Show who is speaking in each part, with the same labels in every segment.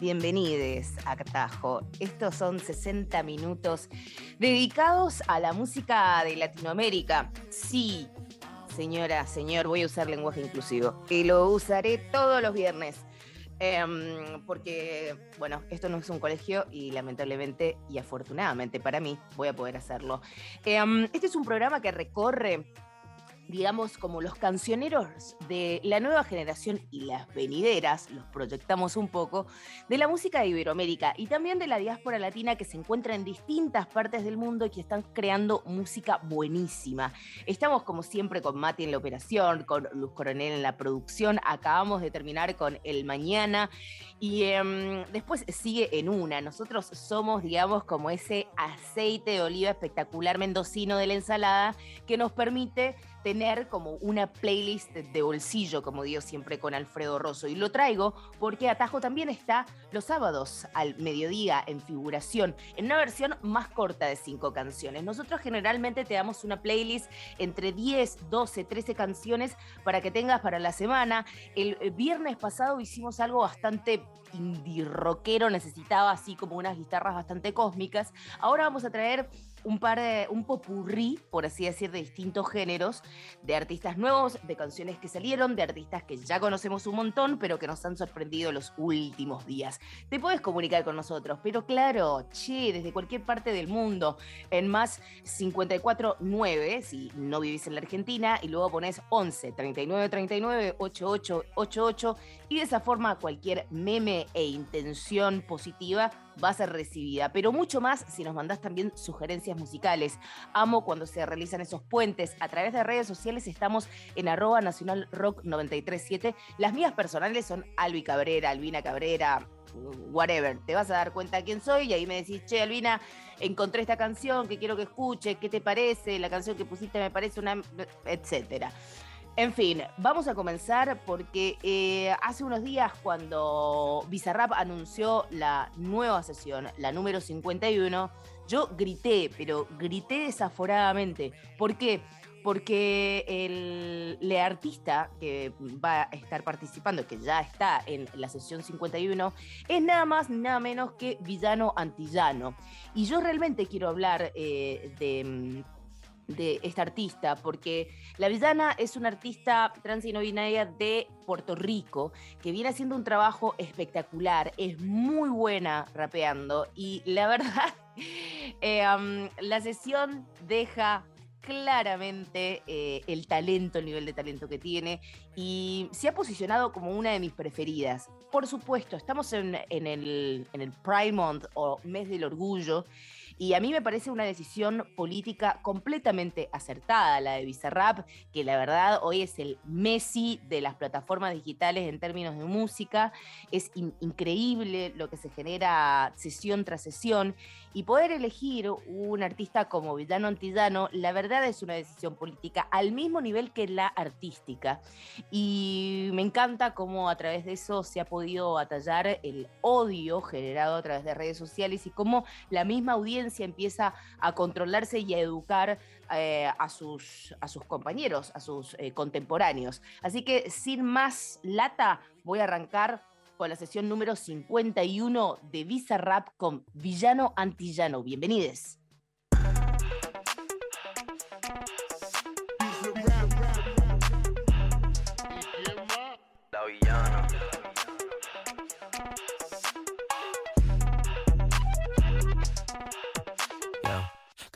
Speaker 1: Bienvenidos a Cartajo. Estos son 60 minutos dedicados a la música de Latinoamérica. Sí, señora, señor, voy a usar lenguaje inclusivo. Y lo usaré todos los viernes. Em, porque, bueno, esto no es un colegio y lamentablemente y afortunadamente para mí voy a poder hacerlo. Em, este es un programa que recorre digamos, como los cancioneros de la nueva generación y las venideras, los proyectamos un poco, de la música de Iberoamérica y también de la diáspora latina que se encuentra en distintas partes del mundo y que están creando música buenísima. Estamos como siempre con Mati en la operación, con Luz Coronel en la producción, acabamos de terminar con El Mañana y em, después sigue en una. Nosotros somos, digamos, como ese aceite de oliva espectacular mendocino de la ensalada que nos permite tener como una playlist de bolsillo, como digo siempre con Alfredo Rosso. Y lo traigo porque Atajo también está los sábados al mediodía en figuración, en una versión más corta de cinco canciones. Nosotros generalmente te damos una playlist entre 10, 12, 13 canciones para que tengas para la semana. El viernes pasado hicimos algo bastante indie rockero, necesitaba así como unas guitarras bastante cósmicas. Ahora vamos a traer un par de, un popurrí, por así decir, de distintos géneros, de artistas nuevos, de canciones que salieron, de artistas que ya conocemos un montón, pero que nos han sorprendido los últimos días. Te puedes comunicar con nosotros, pero claro, che, desde cualquier parte del mundo, en más 549, si no vivís en la Argentina, y luego pones 11 39 39 88 88, y de esa forma cualquier meme e intención positiva va a ser recibida, pero mucho más si nos mandás también sugerencias musicales. Amo cuando se realizan esos puentes. A través de redes sociales estamos en arroba nacional rock 937. Las mías personales son Albi Cabrera, Albina Cabrera, whatever. Te vas a dar cuenta quién soy y ahí me decís, che, Albina, encontré esta canción que quiero que escuche, ¿qué te parece? La canción que pusiste me parece una... etcétera. En fin, vamos a comenzar porque eh, hace unos días cuando Bizarrap anunció la nueva sesión, la número 51, yo grité, pero grité desaforadamente. ¿Por qué? Porque el, artista que va a estar participando, que ya está en la sesión 51, es nada más, nada menos que Villano Antillano. Y yo realmente quiero hablar eh, de de esta artista, porque la villana es una artista trans y no binaria de Puerto Rico que viene haciendo un trabajo espectacular, es muy buena rapeando y la verdad, eh, la sesión deja claramente eh, el talento, el nivel de talento que tiene y se ha posicionado como una de mis preferidas. Por supuesto, estamos en, en el, en el Pride Month o mes del orgullo y a mí me parece una decisión política completamente acertada, la de Bizarrap, que la verdad hoy es el Messi de las plataformas digitales en términos de música. Es in increíble lo que se genera sesión tras sesión. Y poder elegir un artista como Villano Antillano, la verdad es una decisión política al mismo nivel que la artística. Y me encanta cómo a través de eso se ha podido atallar el odio generado a través de redes sociales y cómo la misma audiencia empieza a controlarse y a educar eh, a, sus, a sus compañeros, a sus eh, contemporáneos. Así que sin más lata, voy a arrancar con la sesión número 51 de Visa Rap con Villano Antillano. Bienvenidos.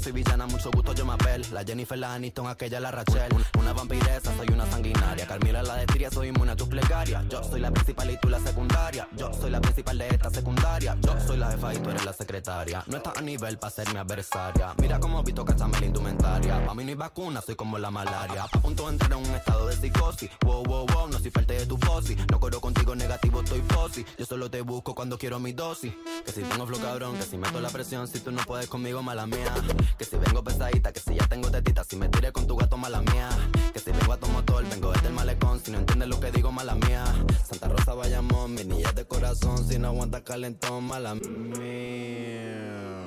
Speaker 2: soy villana, mucho gusto yo me apel. La Jennifer, la Aniston, aquella la Rachel. Una vampiresa, soy una sanguinaria. Carmila la de Tiria, soy inmune a tus plegarias. Yo soy la principal y tú la secundaria. Yo soy la principal de esta secundaria. Yo soy la jefa y tú eres la secretaria. No estás a nivel para ser mi adversaria. Mira cómo visto cachame la indumentaria. Pa' mí no hay vacuna, soy como la malaria. A punto de entrar en un estado de psicosis. Wow, wow, wow, no soy parte de tu fosi. No corro contigo negativo, estoy fosi. Yo solo te busco cuando quiero mi dosis. Que si tengo flow cabrón, que si meto la presión, si tú no puedes conmigo, mala mía. Que si vengo pesadita, que si ya tengo tetita, si me tiré con tu gato, mala mía. Que si vengo a tu motor, vengo desde el malecón, si no entiendes lo que digo, mala mía. Santa Rosa, Bayamón, mi niña de corazón, si no aguanta calentón, mala mía.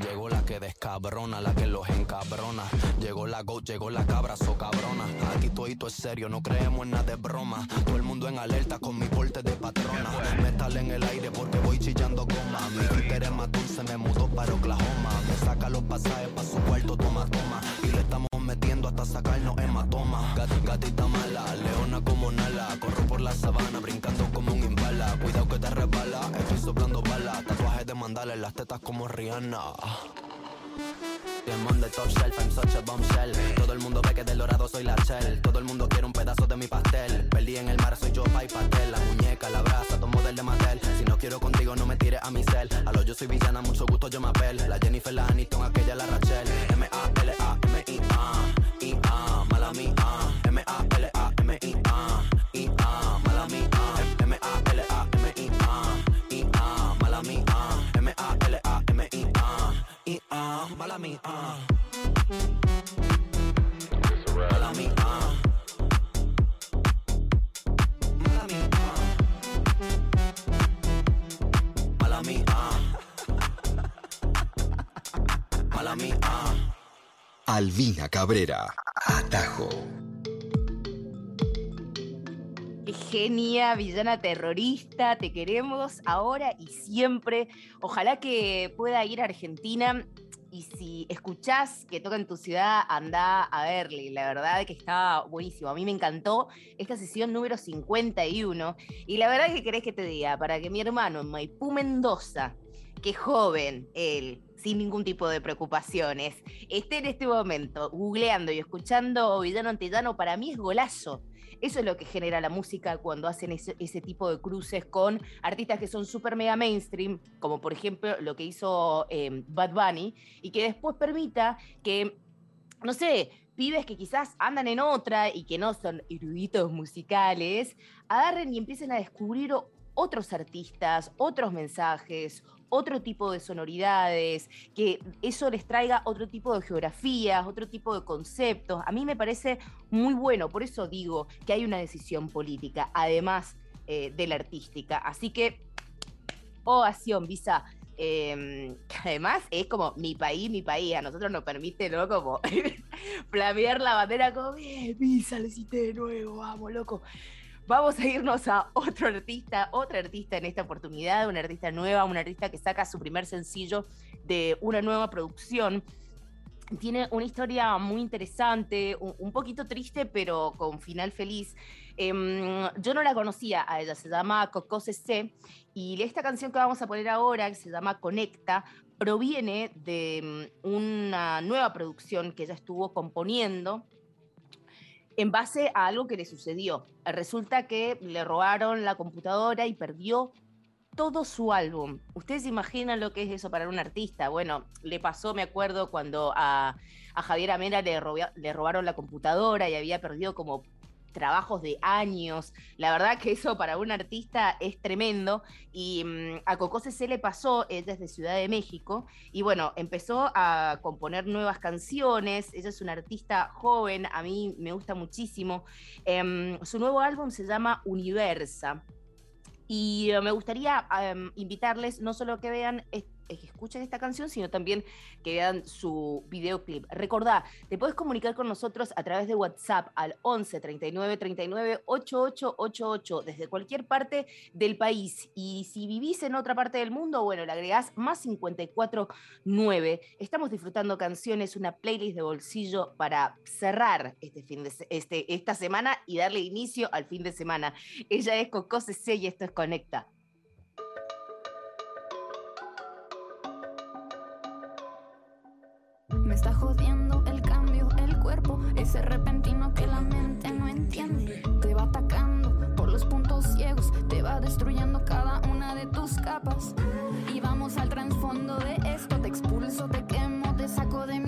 Speaker 2: Llegó la que descabrona, la que los encabrona. Llegó la go, llegó la cabra, so cabrona. Aquí todo es serio, no creemos en nada de broma. Todo el mundo en alerta con mi porte de patrona. Metal en el aire porque voy chillando goma. Mi Twitter es matón, se me mudó para Oklahoma. Me saca los pasajes pa' su cuarto, toma, toma. Y le estamos metiendo hasta sacarnos hematoma. Gat, gatita mala, leona como Nala. Corro por la sabana, brincando como un imbala. Cuidado que te resbala, estoy soplando balas. De en las tetas como Rihanna. I'm on the top shelf, I'm such a bombshell. Todo el mundo ve que del dorado soy la shell. Todo el mundo quiere un pedazo de mi pastel. Perdí en el mar, soy yo, pa' y pastel. La muñeca, la brasa, tomo del de Mattel. Si no quiero contigo, no me tires a mi cel. A lo yo soy villana, mucho gusto yo me apel.
Speaker 3: Alvina Cabrera. Atajo.
Speaker 1: Genia, villana terrorista, te queremos ahora y siempre. Ojalá que pueda ir a Argentina y si escuchás que toca en tu ciudad, anda a verle. La verdad que está buenísimo. A mí me encantó esta sesión número 51. Y la verdad que querés que te diga, para que mi hermano en Maipú Mendoza, que joven él, sin ningún tipo de preocupaciones, esté en este momento googleando y escuchando Villano Antillano, para mí es golazo. Eso es lo que genera la música cuando hacen ese, tipo de cruces con artistas que son súper mega mainstream, como por ejemplo lo que hizo eh, Bad Bunny, y que después permita que, no sé, pibes que quizás andan en otra y que no son eruditos musicales, agarren y empiecen a descubrir otros artistas, otros mensajes, otro tipo de sonoridades, que eso les traiga otro tipo de geografías, otro tipo de conceptos. A mí me parece muy bueno, por eso digo que hay una decisión política, además eh, de la artística. Así que, ovación, Visa. Eh, que además es como mi país, mi país, a nosotros nos permite, ¿no? Como flamear la bandera como, bien, Visa, lo hiciste de nuevo, vamos, loco. Vamos a irnos a otro artista, otra artista en esta oportunidad, una artista nueva, una artista que saca su primer sencillo de una nueva producción. Tiene una historia muy interesante, un, poquito triste, pero con final feliz. Eh, yo no la conocía a ella, se llama Coco CC, y esta canción que vamos a poner ahora, que se llama Conecta, proviene de um, una nueva producción que ella estuvo componiendo en base a algo que le sucedió. Resulta que le robaron la computadora y perdió todo su álbum. ¿Ustedes imaginan lo que es eso para un artista? Bueno, le pasó, me acuerdo, cuando a, a Javier roba, le robaron la computadora y había perdido como trabajos de años. La verdad que eso para un artista es tremendo. Y um, a Coco se le pasó, ella es de Ciudad de México, y bueno, empezó a componer nuevas canciones. Ella es una artista joven, a mí me gusta muchísimo. Um, su nuevo álbum se llama Universa. Y uh, me gustaría um, invitarles no solo que vean que escuchen esta canción, sino también que vean su videoclip. Recordá, te puedes comunicar con nosotros a través de WhatsApp al 11 39 39 8888 desde cualquier parte del país. Y si vivís en otra parte del mundo, bueno, le agregás más 54 9. Estamos disfrutando canciones, una playlist de bolsillo para cerrar este fin de este, esta semana y darle inicio al fin de semana. Ella es Coco CC y esto es Conecta.
Speaker 4: Está jodiendo el cambio, el cuerpo, ese repentino que la mente no entiende. Te va atacando por los puntos ciegos, te va destruyendo cada una de tus capas. Y vamos al trasfondo de esto, te expulso, te quemo, te saco de mi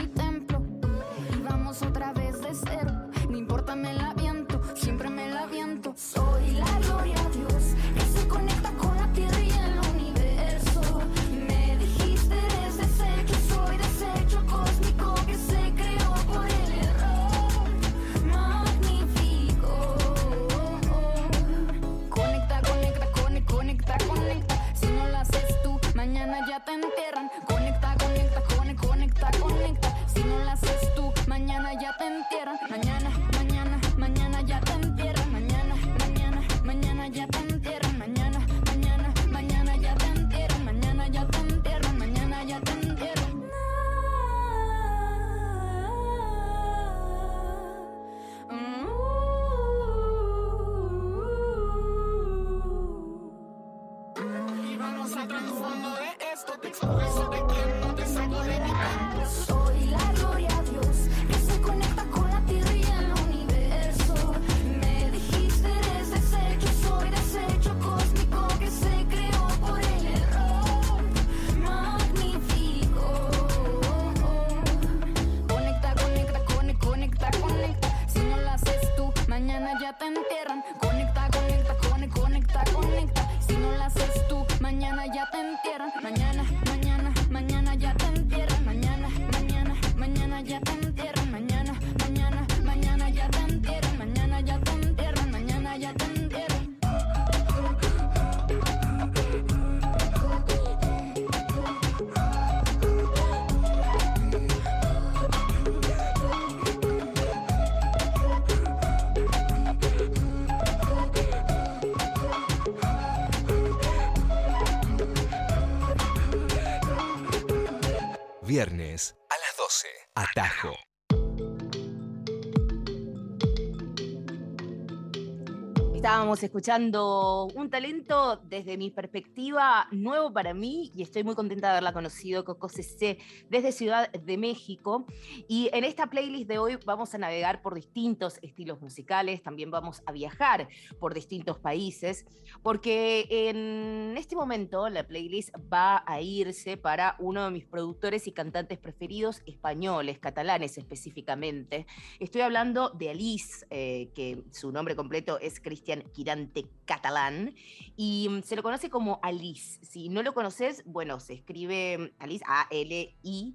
Speaker 1: Estábamos escuchando un talento desde mi perspectiva nuevo para mí y estoy muy contenta de haberla conocido, Coco CC, desde Ciudad de México. Y en esta playlist de hoy vamos a navegar por distintos estilos musicales, también vamos a viajar por distintos países, porque en este momento la playlist va a irse para uno de mis productores y cantantes preferidos españoles, catalanes específicamente. Estoy hablando de Alice, eh, que su nombre completo es Cristian Quirante Catalán, y mm, se lo conoce como Alice. Si no lo conoces, bueno, se escribe mm, Alice, A-L-I,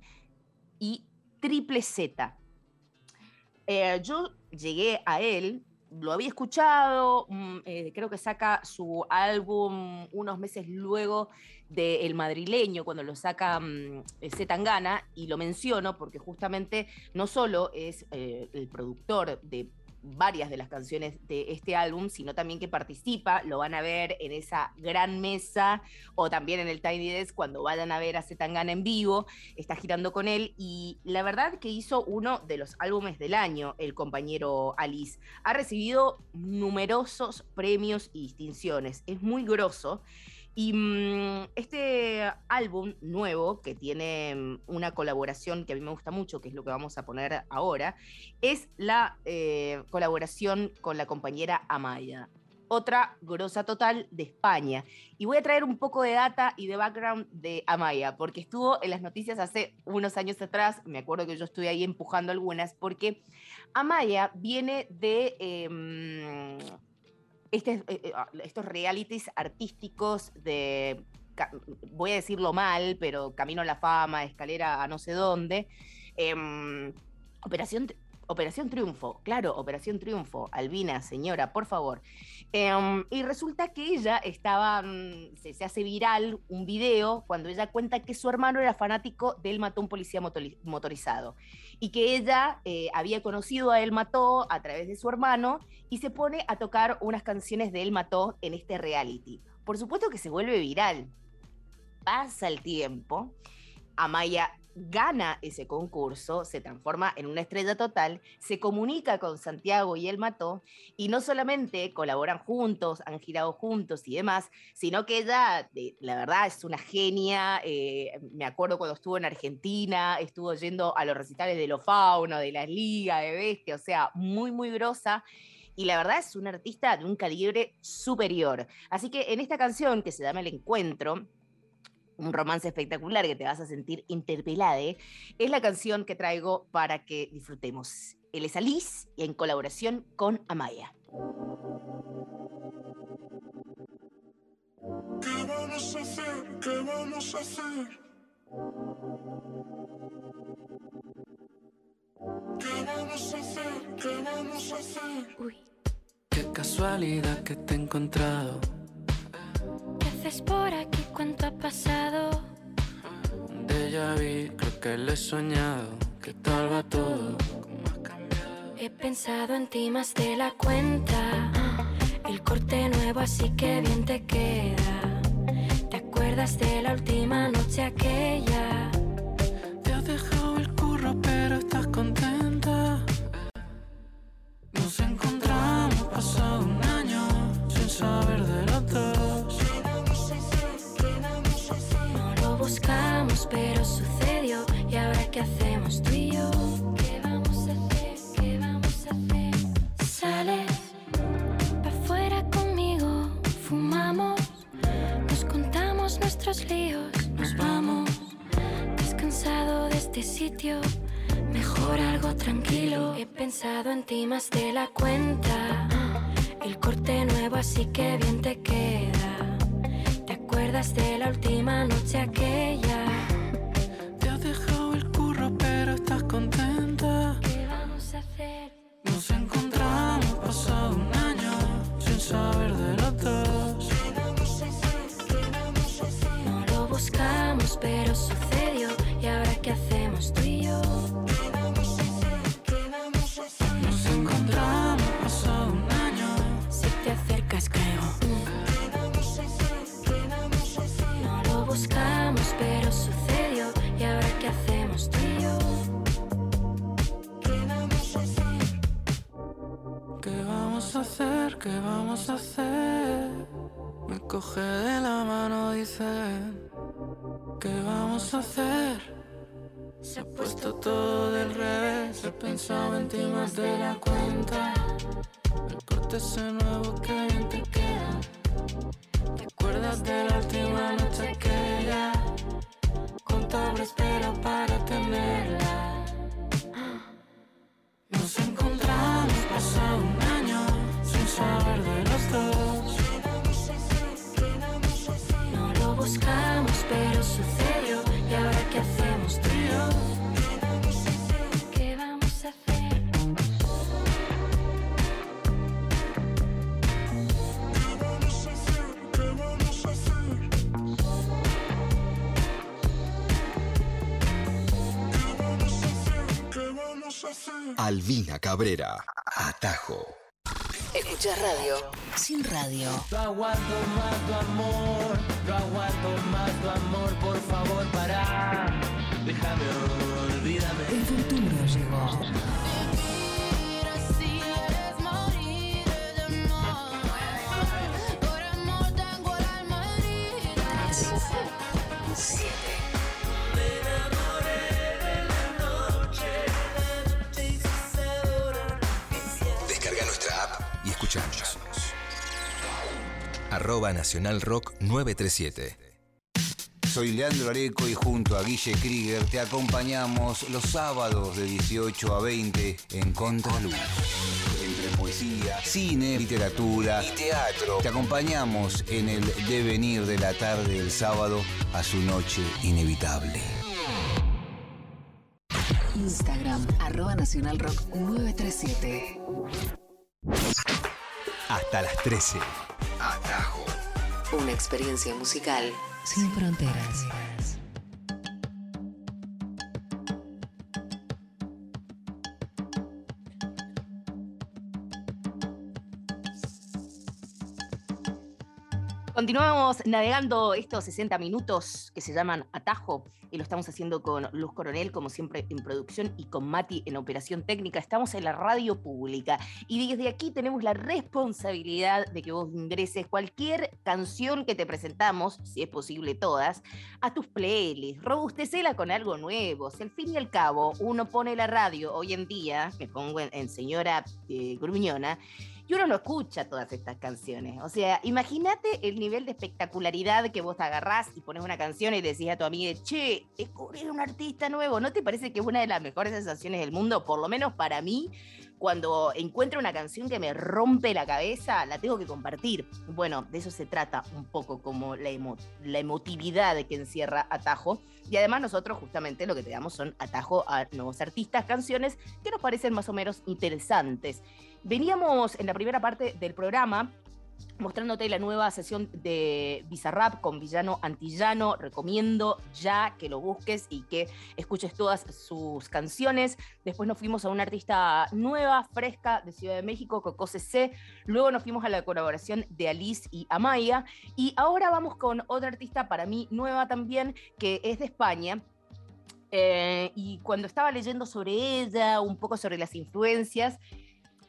Speaker 1: y triple Z. Eh, yo llegué a él, lo había escuchado, mm, eh, creo que saca su álbum unos meses luego de El Madrileño, cuando lo saca mm, Zetangana, y lo menciono porque justamente no solo es eh, el productor de varias de las canciones de este álbum, sino también que participa, lo van a ver en esa gran mesa o también en el Tiny Desk cuando vayan a ver a Zetangana en vivo, está girando con él y la verdad que hizo uno de los álbumes del año, el compañero Alice. Ha recibido numerosos premios y distinciones, es muy grosso. Y mm, este álbum nuevo, que tiene mm, una colaboración que a mí me gusta mucho, que es lo que vamos a poner ahora, es la eh, colaboración con la compañera Amaya. Otra grosa total de España. Y voy a traer un poco de data y de background de Amaya, porque estuvo en las noticias hace unos años atrás. Me acuerdo que yo estuve ahí empujando algunas, porque Amaya viene de. em, este- eh, eh, ah, estos realities artísticos de, voy a decirlo mal, pero Camino a la Fama, Escalera a no sé dónde, em, Operación, Operación Triunfo, claro, Operación Triunfo. Albina, señora, por favor. Em, y resulta que ella estaba, mm, se, hace viral un video cuando ella cuenta que su hermano era fanático del Mató un policía motorizado y que ella eh, había conocido a El Mató a través de su hermano y se pone a tocar unas canciones de El Mató en este reality. Por supuesto que se vuelve viral. Pasa el tiempo, Amaya gana ese concurso, se transforma en una estrella total, se comunica con Santiago y él mató, y no solamente colaboran juntos, han girado juntos y demás, sino que ella, la verdad, es una genia. Eh, me acuerdo cuando estuvo en Argentina, estuvo yendo a los recitales de los fauno, de la Liga, de Bestia, o sea, muy, muy grosa y la verdad es una artista de un calibre superior. Así que en esta canción que se llama El Encuentro, un romance espectacular que te vas a sentir interpelade, es la canción que traigo para que disfrutemos. Él es Alice y en colaboración con Amaya.
Speaker 5: ¿Qué vamos a hacer? ¿Qué vamos a hacer? ¿Qué vamos a hacer? ¿Qué vamos a hacer?
Speaker 6: Uy. Qué casualidad que te he encontrado
Speaker 7: haces por aquí? ¿Cuánto ha pasado?
Speaker 6: Ya vi, creo que lo he soñado. ¿Qué tal va todo? ¿Cómo has cambiado?
Speaker 7: He pensado en ti más de la cuenta. El corte nuevo, así que bien te queda. ¿Te acuerdas de la última noche aquella?
Speaker 6: Te has dejado el curro, pero estás contenta. Nos encontramos pasado un año sin saber de los
Speaker 7: pero sucedió. ¿Y ahora qué hacemos tú y yo? ¿Qué vamos a hacer? ¿Qué vamos a hacer? Sales pa' afuera conmigo, fumamos, nos contamos nuestros líos, nos vamos. Descansado de este sitio, mejor algo tranquilo. He pensado en ti más de la cuenta. El corte nuevo, así que bien te queda. ¿Te acuerdas de la última noche aquella?
Speaker 6: contenta.
Speaker 7: ¿Qué vamos a hacer?
Speaker 6: Nos encontramos pasado un año sin saber de los dos.
Speaker 7: ¿Qué vamos a hacer? ¿Qué vamos a hacer? No lo buscamos, pero sucedió. Vamos a hacer? ¿Qué vamos a hacer?
Speaker 6: Me coge de la mano, dice. ¿Qué vamos a hacer? Se ha puesto todo del revés. He pensado en ti más de la cuenta. El corte ese nuevo que bien te queda. ¿Te acuerdas de la última noche aquella? Contable espera para tenerla. Nos encontramos pasado saber de los dos.
Speaker 7: No lo buscamos, pero sucedió. ¿Y ahora qué hacemos tú y yo? ¿Qué vamos a hacer?
Speaker 8: Alvina Cabrera, Atajo.
Speaker 9: Escuchas radio sin radio.
Speaker 10: No aguanto más tu amor, no aguanto más tu amor, por favor, para. Déjame, olvídame.
Speaker 9: El futuro llegó.
Speaker 8: Arroba Nacional Rock 937.
Speaker 11: Soy Leandro Areco y junto a Guille Krieger te acompañamos los sábados de 18 a 20 en Contraluz. Entre poesía, cine, literatura y teatro, te acompañamos en el devenir de la tarde del sábado a su noche inevitable.
Speaker 9: Instagram, arroba Nacional Rock 937.
Speaker 3: Hasta las 13. Atajo.
Speaker 9: Una experiencia musical sin fronteras.
Speaker 1: Continuamos navegando estos 60 minutos que se llaman Atajo y lo estamos haciendo con Luz Coronel, como siempre en producción, y con Mati en operación técnica. Estamos en la radio pública y desde aquí tenemos la responsabilidad de que vos ingreses cualquier canción que te presentamos, si es posible todas, a tus playlists. Robustecela con algo nuevo. Si al fin y al cabo uno pone la radio hoy en día, me pongo en, señora eh, gruñona, y uno no escucha todas estas canciones. O sea, imagínate el nivel de espectacularidad que vos te agarrás y pones una canción y decís a tu amiga, che, descubrir un artista nuevo. ¿No te parece que es una de las mejores sensaciones del mundo? Por lo menos para mí, cuando encuentro una canción que me rompe la cabeza, la tengo que compartir. Bueno, de eso se trata un poco como la, la emotividad que encierra Atajo. Y además nosotros justamente lo que te damos son atajo a nuevos artistas, canciones que nos parecen más o menos interesantes. Veníamos en la primera parte del programa mostrándote la nueva sesión de Bizarrap con Villano Antillano. Recomiendo ya que lo busques y que escuches todas sus canciones. Después nos fuimos a una artista nueva, fresca, de Ciudad de México, Coco CC. Luego nos fuimos a la colaboración de Alice y Amaya. Y ahora vamos con otra artista para mí nueva también, que es de España. Eh, y cuando estaba leyendo sobre ella, un poco sobre las influencias,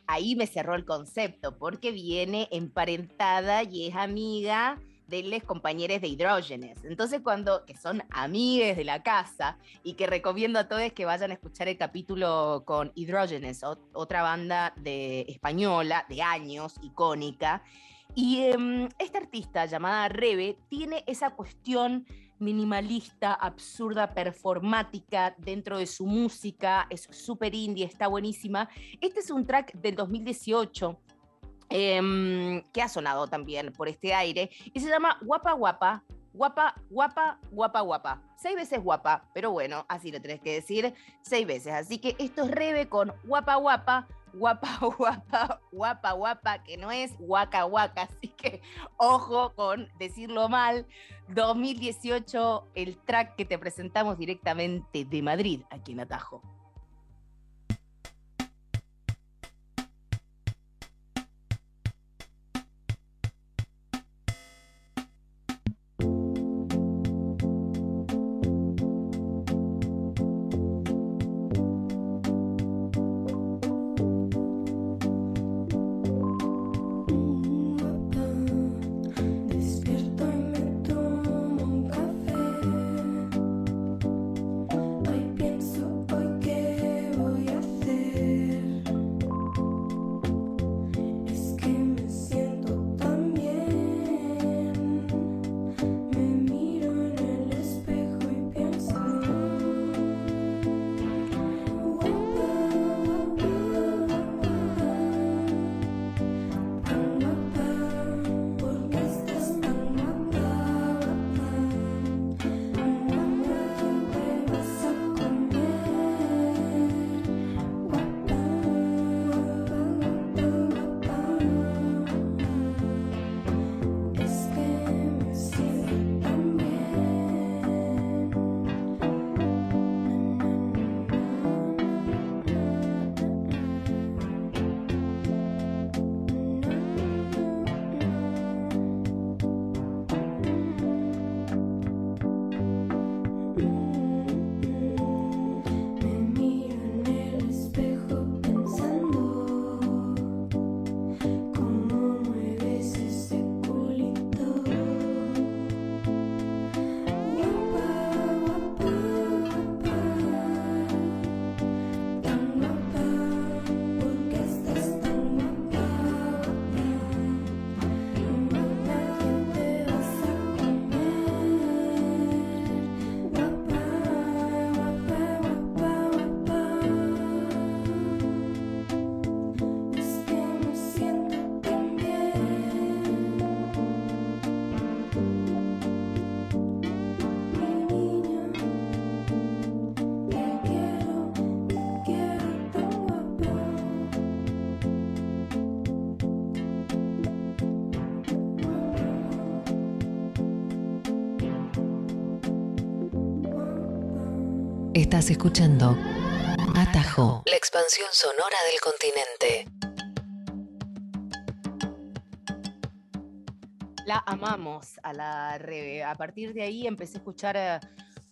Speaker 1: ahí me cerró el concepto, porque viene emparentada y es amiga de los compañeros de Hidrógenes. Entonces, cuando, que son amigues de la casa y que recomiendo a todos que vayan a escuchar el capítulo con Hidrógenes, otra banda de española de años, icónica. Y em, esta artista llamada Rebe tiene esa cuestión minimalista, absurda, performática dentro de su música, es súper indie, está buenísima. Este es un track del 2018 em, que ha sonado también por este aire y se llama Guapa Guapa. Guapa, guapa, guapa, guapa. Seis veces guapa, pero bueno, así lo tenés que decir seis veces. Así que esto es Rebe con guapa, guapa, guapa, guapa, guapa, guapa, que no es guaca, guaca. Así que ojo con decirlo mal. 2018, el track que te presentamos directamente de Madrid, aquí en Atajo.
Speaker 9: Estás escuchando Atajo, la expansión sonora del continente.
Speaker 1: La amamos a la Rebe. A partir de ahí empecé a escuchar eh,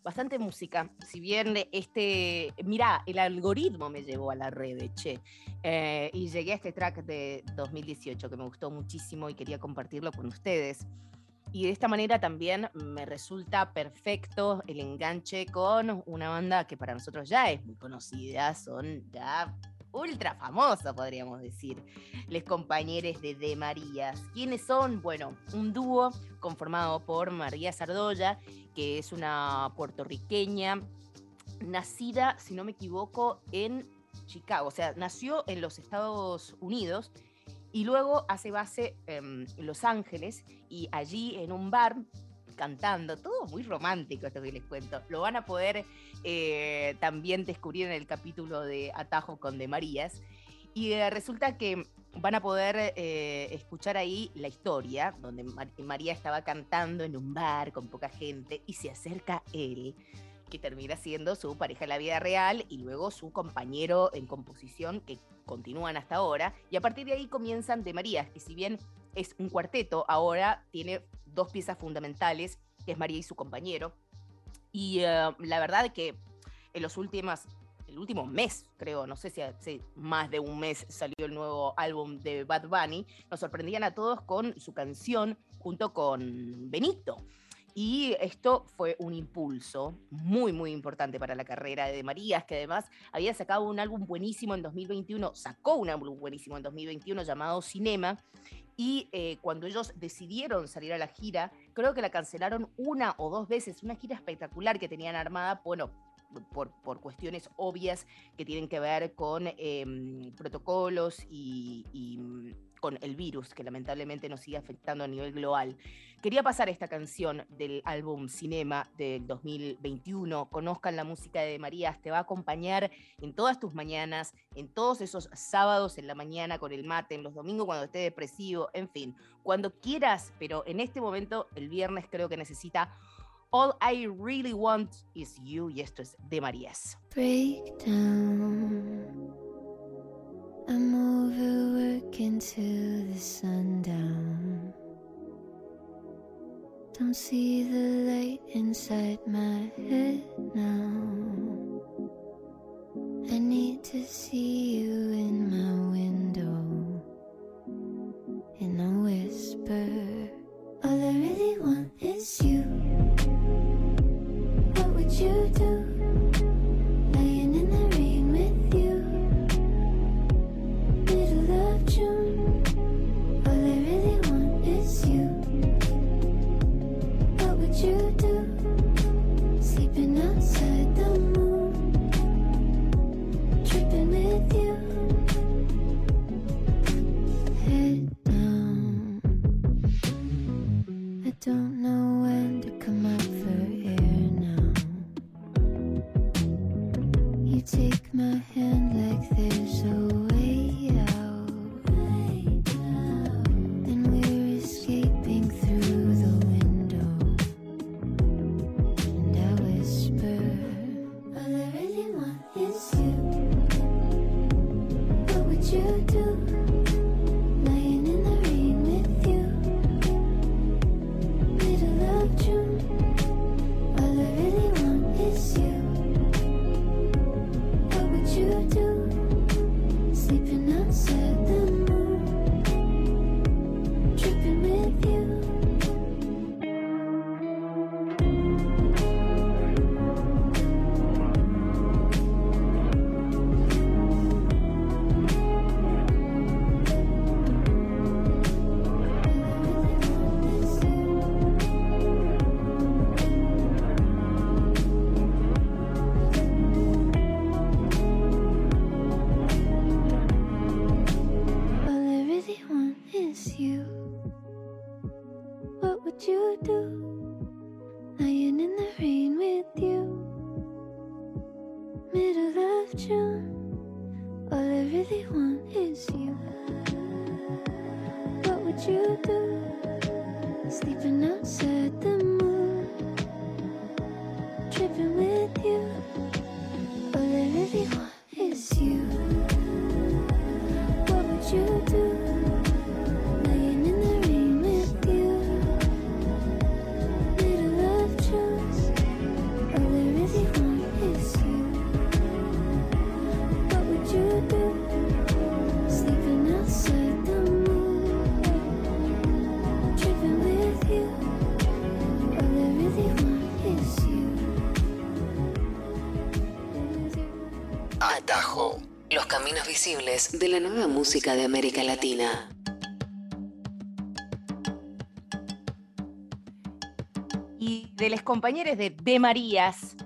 Speaker 1: bastante música. Si bien este, mira, el algoritmo me llevó a la Rebe, che. Eh, y llegué a este track de 2018 que me gustó muchísimo y quería compartirlo con ustedes. Y de esta manera también me resulta perfecto el enganche con una banda que para nosotros ya es muy conocida, son ya ultra famosos, podríamos decir, les compañeros de De Marías. ¿Quiénes son? Bueno, un dúo conformado por María Sardoya, que es una puertorriqueña nacida, si no me equivoco, en Chicago, o sea, nació en los Estados Unidos y luego hace base en Los Ángeles y allí en un bar cantando, todo muy romántico esto que les cuento. Lo van a poder eh, también descubrir en el capítulo de Atajo con De Marías. Y eh, resulta que van a poder eh, escuchar ahí la historia, donde María estaba cantando en un bar con poca gente y se acerca él que termina siendo su pareja en la vida real y luego su compañero en composición que continúan hasta ahora. Y a partir de ahí comienzan De Marías, que si bien es un cuarteto, ahora tiene dos piezas fundamentales, es María y su compañero. Y eh, la verdad que en los últimos, el último mes, creo, no sé si hace más de un mes salió el nuevo álbum de Bad Bunny, nos sorprendían a todos con su canción junto con Benito. Y esto fue un impulso muy, muy importante para la carrera de Marías, que además había sacado un álbum buenísimo en 2021, sacó un álbum buenísimo en 2021 llamado Cinema, y eh, cuando ellos decidieron salir a la gira, creo que la cancelaron una o dos veces, una gira espectacular que tenían armada, bueno, por, por, cuestiones obvias que tienen que ver con em, protocolos y, y con el virus que lamentablemente nos sigue afectando a nivel global. Quería pasar esta canción del álbum Cinema del 2021. Conozcan la música de Marías, te va a acompañar en todas tus mañanas, en todos esos sábados en la mañana con el mate, en los domingos cuando esté depresivo, en fin, cuando quieras, pero en este momento, el viernes creo que necesita All I Really Want Is You y esto es de Marías.
Speaker 12: Breakdown. I'm overworking till the sundown. Don't see the light inside my head now. I need to see you in my window. And I whisper, All I really want is you.
Speaker 9: De la nueva música de América Latina.
Speaker 1: Y de los compañeros de De Marías,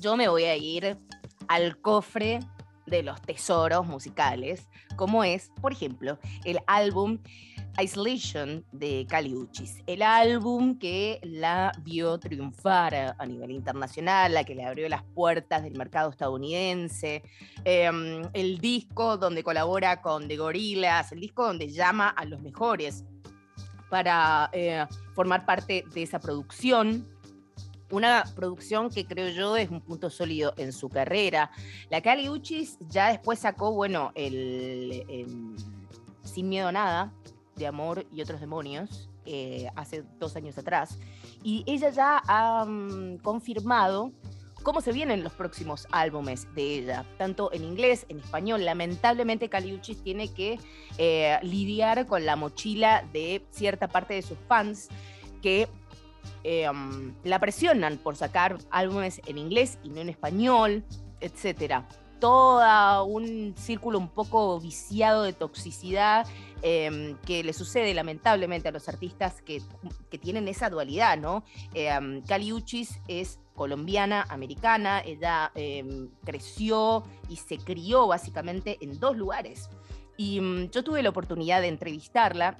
Speaker 1: yo me voy a ir al cofre de los tesoros musicales, como es, por ejemplo, el álbum Isolation de Kali Uchis, el álbum que la vio triunfar a, nivel internacional, la que le abrió las puertas del mercado estadounidense, em, el disco donde colabora con The Gorillaz, el disco donde llama a los mejores para eh, formar parte de esa producción. Una producción que creo yo es un punto sólido en su carrera. La Kali Uchis ya después sacó, bueno, el, el Sin Miedo a Nada, de Amor y otros demonios, eh, hace dos años atrás. Y ella ya ha mm, confirmado cómo se vienen los próximos álbumes de ella, tanto en inglés, en español. Lamentablemente Caliuchis tiene que eh, lidiar con la mochila de cierta parte de sus fans que eh, um, la presionan por sacar álbumes en inglés y no en español, etcétera. Todo un círculo un poco viciado de toxicidad eh, que le sucede lamentablemente a los artistas que, tienen esa dualidad, ¿no? Eh, um, Kali Uchis es colombiana, americana, ella eh, creció y se crió básicamente en dos lugares. Y mm, yo tuve la oportunidad de entrevistarla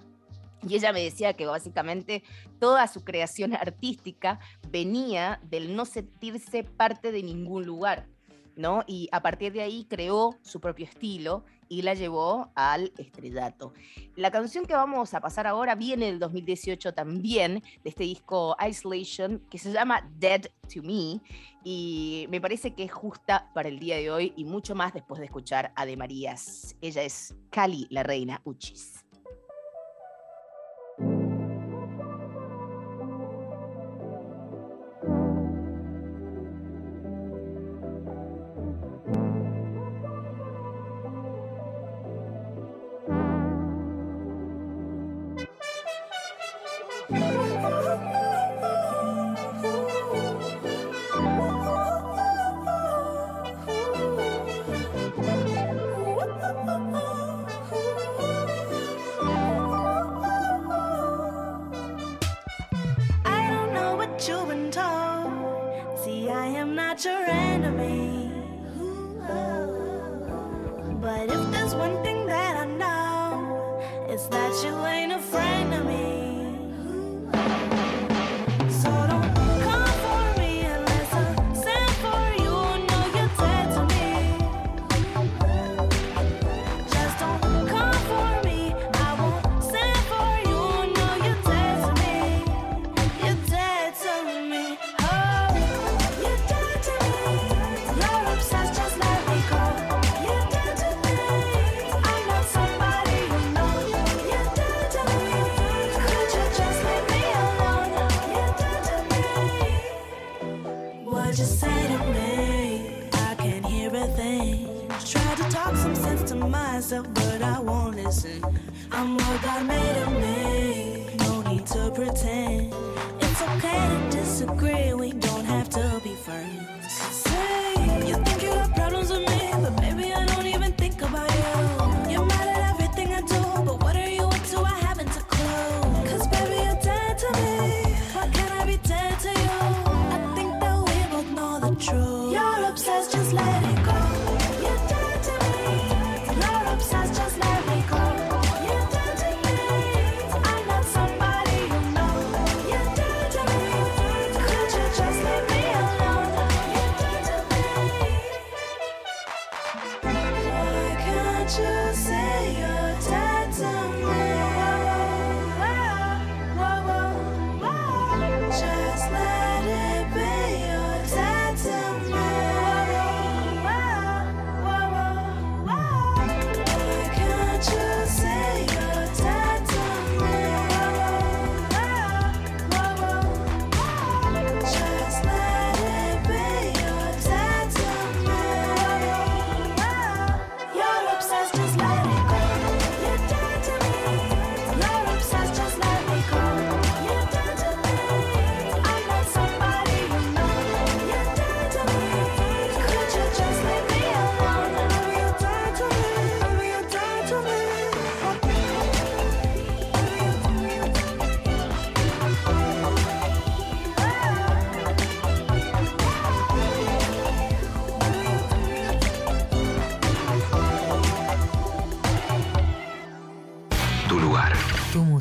Speaker 1: y ella me decía que básicamente toda su creación artística venía del no sentirse parte de ningún lugar, ¿no? Y a partir de ahí creó su propio estilo y la llevó al estrellato. La canción que vamos a pasar ahora viene del 2018 también, de este disco Isolation, que se llama Dead to Me, y me parece que es justa para el día de hoy y mucho más después de escuchar a De Marías. Ella es Cali, la reina Uchis.
Speaker 13: Say? I can't hear a thing. Try to talk some sense to myself, but I won't listen. I'm what God made of me. No need to pretend. It's okay to disagree. We don't have to be friends.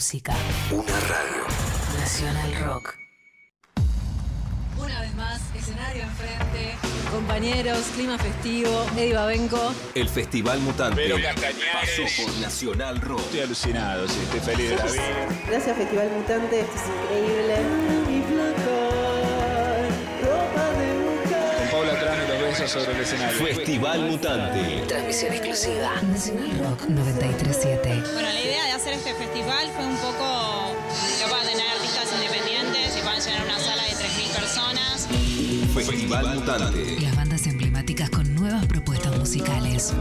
Speaker 9: Música.
Speaker 3: Una radio.
Speaker 9: Nacional Rock.
Speaker 14: Una vez más, escenario enfrente. Compañeros, clima festivo, Eddie Babenco.
Speaker 8: El Festival Mutante
Speaker 15: Pero
Speaker 8: pasó por Nacional Rock.
Speaker 15: Estoy alucinado, sí, estoy feliz de la vida.
Speaker 14: Gracias Festival Mutante, esto es increíble.
Speaker 15: Sobre el escenario.
Speaker 8: Festival Mutante.
Speaker 9: Transmisión exclusiva. Nacional Rock 937.
Speaker 16: Bueno, la idea de hacer este festival fue un poco que puedan tener artistas independientes y puedan llenar una sala de 3.000 personas.
Speaker 8: Festival Mutante.
Speaker 9: Las bandas emblemáticas con nuevas propuestas musicales.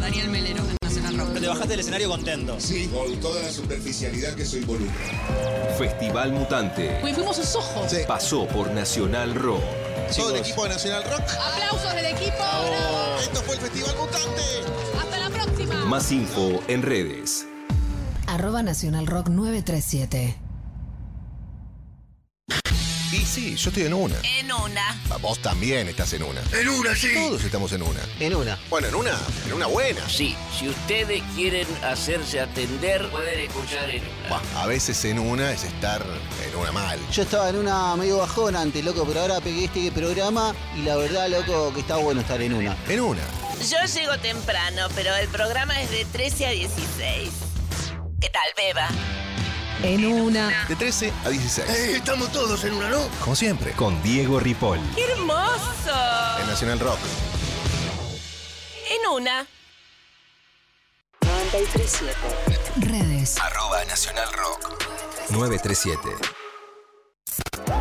Speaker 16: Daniel Melero, Nacional Rock.
Speaker 17: Te bajaste del escenario contento.
Speaker 18: Sí, con toda la superficialidad que eso involucra.
Speaker 8: Festival Mutante.
Speaker 16: Pues fuimos sus ojos.
Speaker 8: Pasó por Nacional Rock.
Speaker 18: Todo el equipo de Nacional Rock.
Speaker 16: Aplausos del equipo.
Speaker 18: Esto fue el Festival Mutante.
Speaker 16: Hasta la próxima.
Speaker 8: Más info en redes.
Speaker 9: Arroba Nacional Rock 937.
Speaker 18: Sí, yo estoy en una.
Speaker 16: En una.
Speaker 18: Vos también estás en una. En una, sí. Todos estamos en una.
Speaker 17: En una.
Speaker 18: Bueno, en una, en una buena.
Speaker 19: Sí, si ustedes quieren hacerse atender, pueden escuchar en
Speaker 18: Bah, a veces en una es estar en una mal.
Speaker 17: Yo estaba en una medio bajón antes, loco, pero ahora pegué este programa y la verdad, loco, que está bueno estar en una.
Speaker 18: En una.
Speaker 16: Yo llego temprano, pero el programa es de 13 a 16. ¿Qué tal, Beba?
Speaker 9: En una.
Speaker 18: De 13 a 16.
Speaker 17: estamos todos en una, ¿no?
Speaker 18: Como siempre.
Speaker 8: Con Diego Ripoll.
Speaker 16: ¡Qué hermoso!
Speaker 18: En Nacional Rock.
Speaker 16: En una.
Speaker 9: 937. Redes.
Speaker 3: Arroba Nacional Rock.
Speaker 8: 937.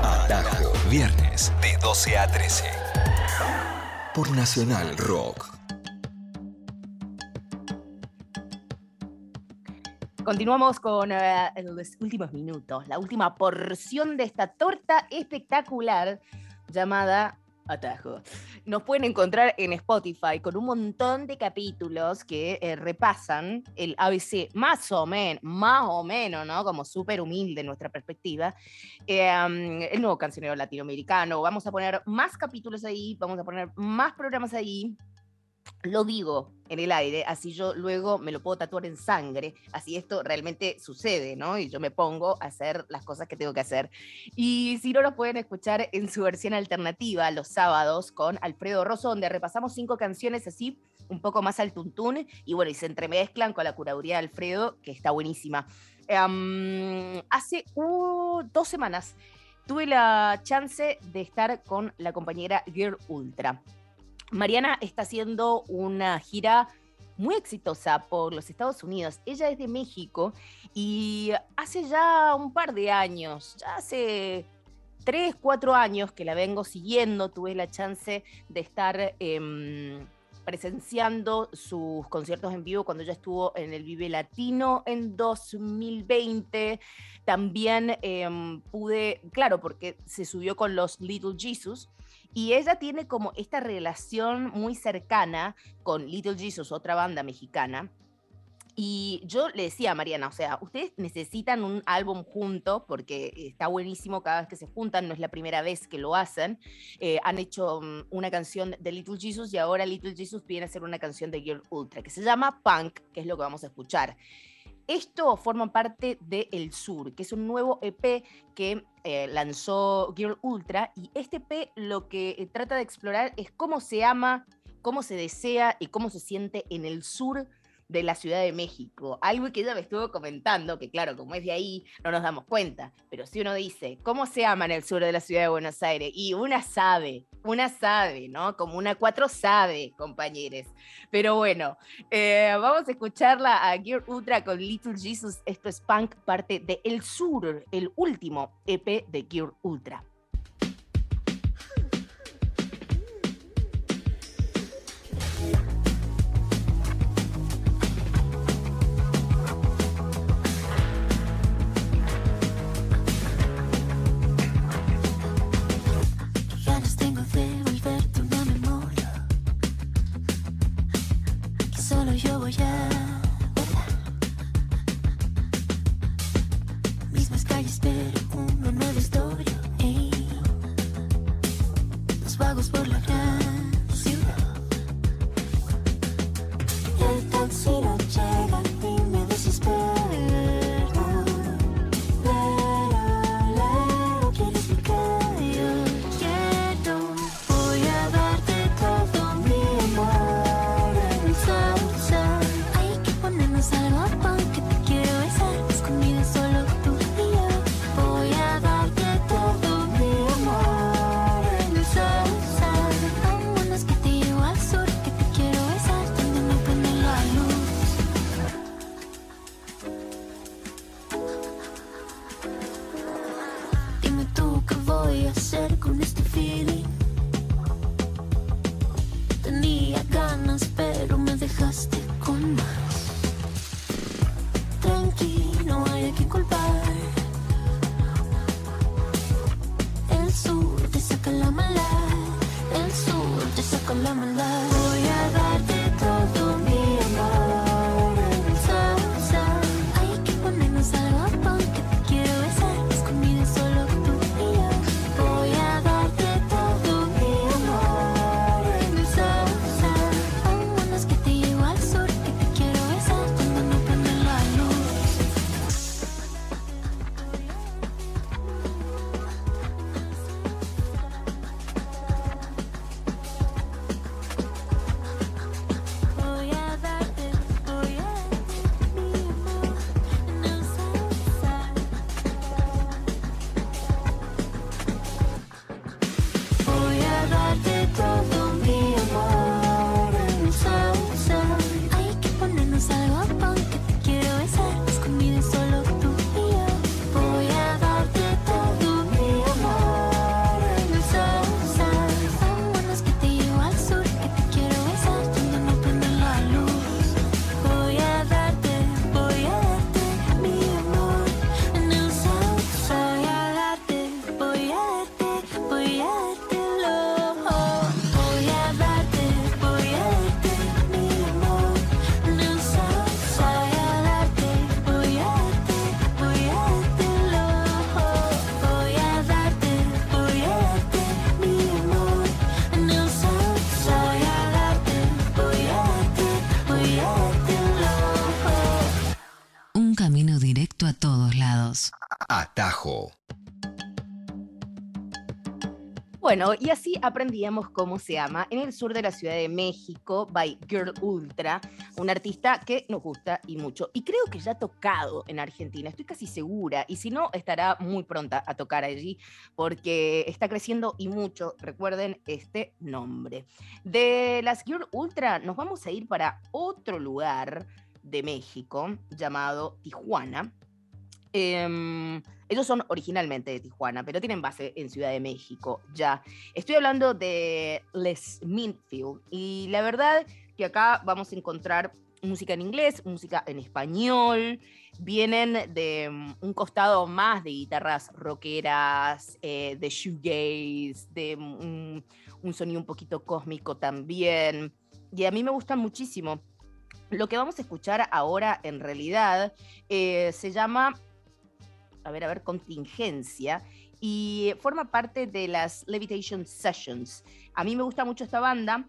Speaker 8: Atajo. Viernes de 12 a 13. Por Nacional Rock.
Speaker 1: Continuamos con eh, los últimos minutos, la última porción de esta torta espectacular llamada Atajo. Nos pueden encontrar en Spotify con un montón de capítulos que eh, repasan el ABC más o menos, más o menos, ¿no? Como súper humilde nuestra perspectiva, um, el nuevo cancionero latinoamericano. Vamos a poner más capítulos ahí, vamos a poner más programas ahí. Lo digo en el aire, así yo luego me lo puedo tatuar en sangre, así esto realmente sucede, ¿no? Y yo me pongo a hacer las cosas que tengo que hacer. Y si no, lo pueden escuchar en su versión alternativa los sábados con Alfredo Rosso, donde repasamos cinco canciones así, un poco más al tuntún, y bueno, y se entremezclan con la curaduría de Alfredo, que está buenísima. Em, hace dos semanas tuve la chance de estar con la compañera Girl Ultra. Mariana está haciendo una gira muy exitosa por los Estados Unidos. Ella es de México y hace ya un par de años, ya hace tres, cuatro años que la vengo siguiendo, tuve la chance de estar em, presenciando sus conciertos en vivo cuando ella estuvo en el Vive Latino en 2020. También em, pude, claro, porque se subió con los Little Jesus. Y ella tiene como esta relación muy cercana con Little Jesus, otra banda mexicana. Y yo le decía a Mariana, o sea, ustedes necesitan un álbum junto porque está buenísimo cada vez que se juntan, no es la primera vez que lo hacen. Eh, han hecho um, una canción de Little Jesus y ahora Little Jesus viene a hacer una canción de Girl Ultra que se llama Punk, que es lo que vamos a escuchar. Esto forma parte de El Sur, que es un nuevo EP que eh, lanzó Girl Ultra y este EP lo que eh, trata de explorar es cómo se ama, cómo se desea y cómo se siente en el sur de la Ciudad de México. Algo que ella me estuvo comentando, que claro, como es de ahí, no nos damos cuenta. Pero si uno dice, ¿cómo se ama en el sur de la Ciudad de Buenos Aires? Y una sabe, una sabe, ¿no? Como una cuatro sabe, compañeros. Pero bueno, eh, vamos a escucharla a Gear Ultra con Little Jesus. Esto es Punk, parte de El Sur, el último EP de Gear Ultra. Bueno, y así aprendíamos cómo se llama en el sur de la Ciudad de México, by Girl Ultra, un artista que nos gusta y mucho. Y creo que ya ha tocado en Argentina, estoy casi segura. Y si no, estará muy pronta a tocar allí, porque está creciendo y mucho. Recuerden este nombre. De las Girl Ultra, nos vamos a ir para otro lugar de México llamado Tijuana. Em, ellos son originalmente de Tijuana, pero tienen base en Ciudad de México ya. Estoy hablando de Les Minfield y la verdad que acá vamos a encontrar música en inglés, música en español. Vienen de mm, un costado más de guitarras rockeras, eh, de shoegaze, de un, un sonido un poquito cósmico también. Y a mí me gustan muchísimo. Lo que vamos a escuchar ahora en realidad eh, se llama a ver, a ver, contingencia, y forma parte de las Levitation Sessions. A mí me gusta mucho esta banda,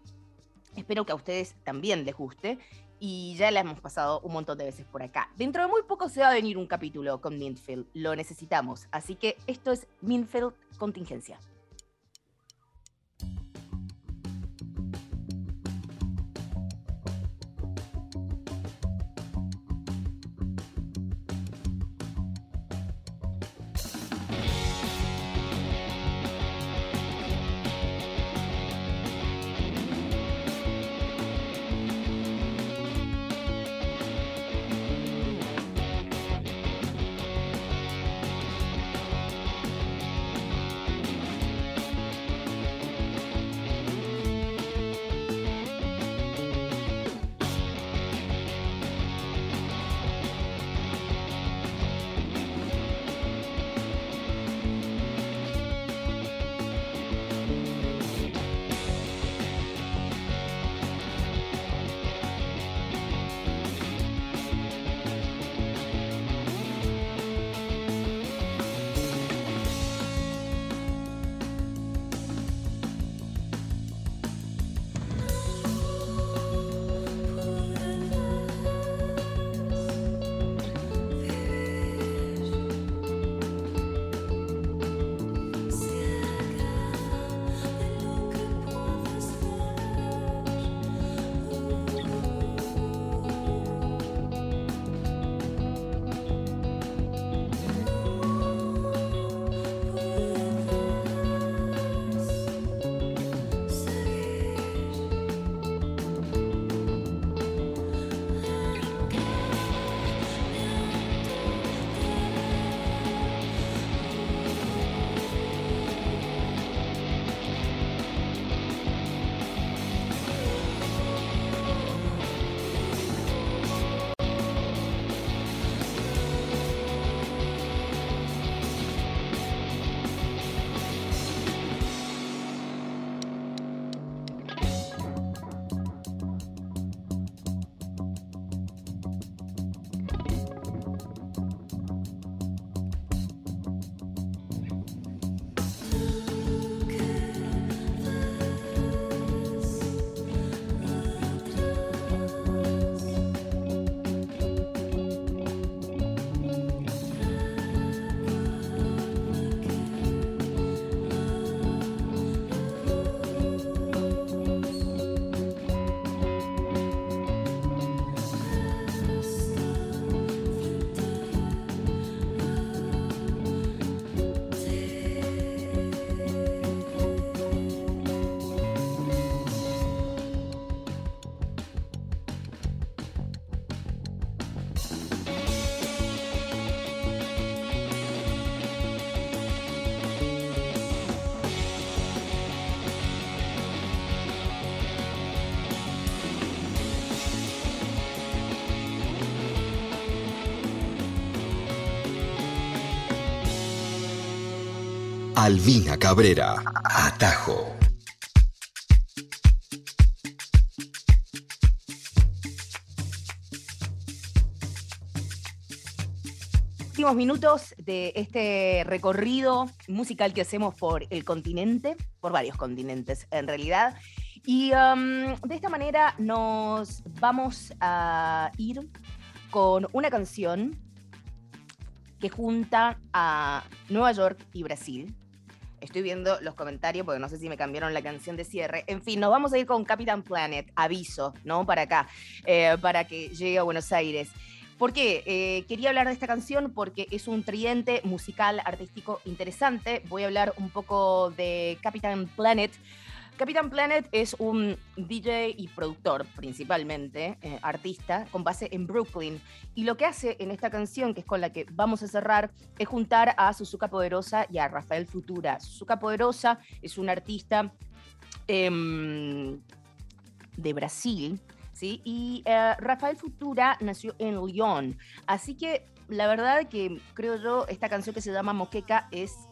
Speaker 1: espero que a ustedes también les guste, y ya la hemos pasado un montón de veces por acá. Dentro de muy poco se va a venir un capítulo con Minfield, lo necesitamos, así que esto es Minfield Contingencia.
Speaker 8: Alvina Cabrera. Atajo.
Speaker 1: Últimos minutos de este recorrido musical que hacemos por el continente, por varios continentes en realidad. Y um, de esta manera nos vamos a ir con una canción que junta a Nueva York y Brasil. Estoy viendo los comentarios porque no sé si me cambiaron la canción de cierre. En fin, nos vamos a ir con Capitán Planet, aviso, ¿no? Para acá, eh, para que llegue a Buenos Aires. ¿Por qué? Eh, quería hablar de esta canción porque es un tridente musical artístico interesante. Voy a hablar un poco de Capitán Planet. Capitán Planet es un DJ y productor, principalmente, eh, artista, con base en Brooklyn. Y lo que hace en esta canción, que es con la que vamos a cerrar, es juntar a Suzuka Poderosa y a Rafael Futura. Suzuka Poderosa es un artista em, de Brasil, ¿sí? Y eh, Rafael Futura nació en Lyon. Así que la verdad que creo yo, esta canción que se llama Moqueca es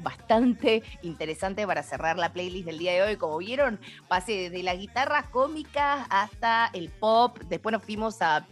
Speaker 1: bastante interesante para cerrar la playlist del día de hoy. Como vieron, pasé desde las guitarras cómicas hasta el pop, después nos fuimos al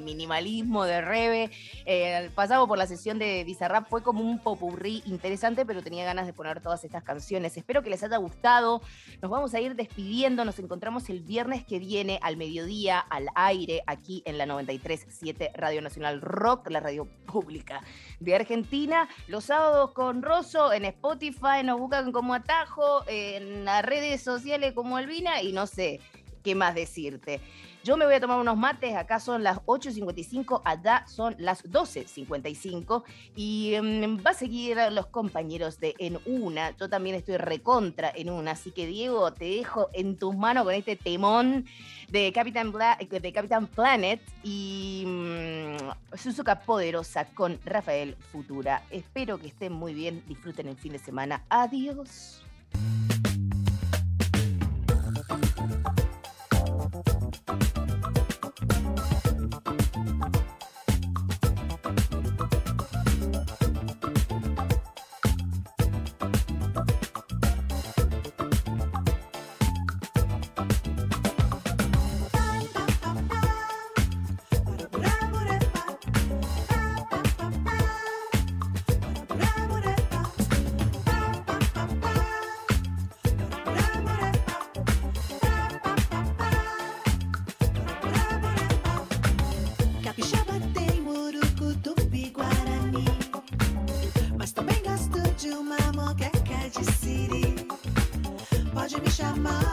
Speaker 1: minimalismo de Rebe, eh, pasamos por la sesión de Bizarrap, fue como un popurrí interesante, pero tenía ganas de poner todas estas canciones. Espero que les haya gustado. Nos vamos a ir despidiendo, nos encontramos el viernes que viene al mediodía, al aire, aquí en la 93.7 Radio Nacional Rock, la radio pública de Argentina. Los sábados con Rosso en Spotify, nos buscan como Atajo, en las redes sociales como Albina y no sé qué más decirte. Yo me voy a tomar unos mates, acá son las 8.55, allá son las 12.55 y mm, va a seguir los compañeros de En Una. Yo también estoy recontra en una, así que Diego, te dejo en tus manos con este temón de Capitán, de Capitán Planet y mm, Suzuka Poderosa con Rafael Futura. Espero que estén muy bien, disfruten el fin de semana. Adiós.
Speaker 8: shama.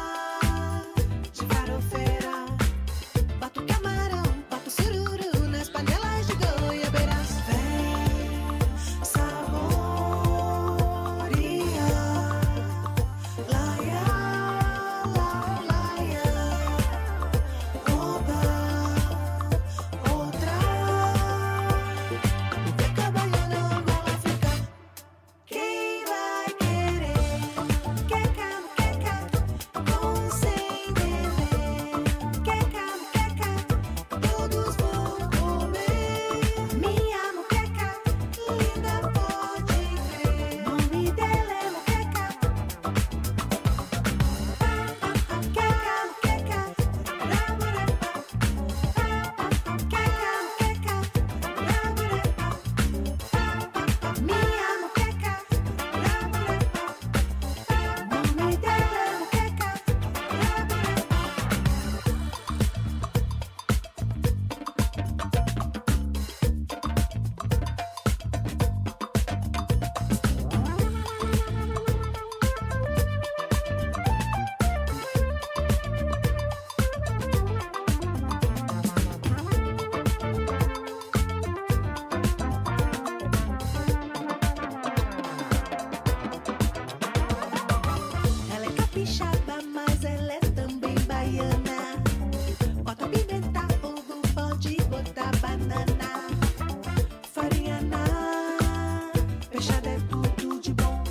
Speaker 9: peixe é tudo de bom.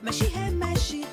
Speaker 9: Mexe, remexe,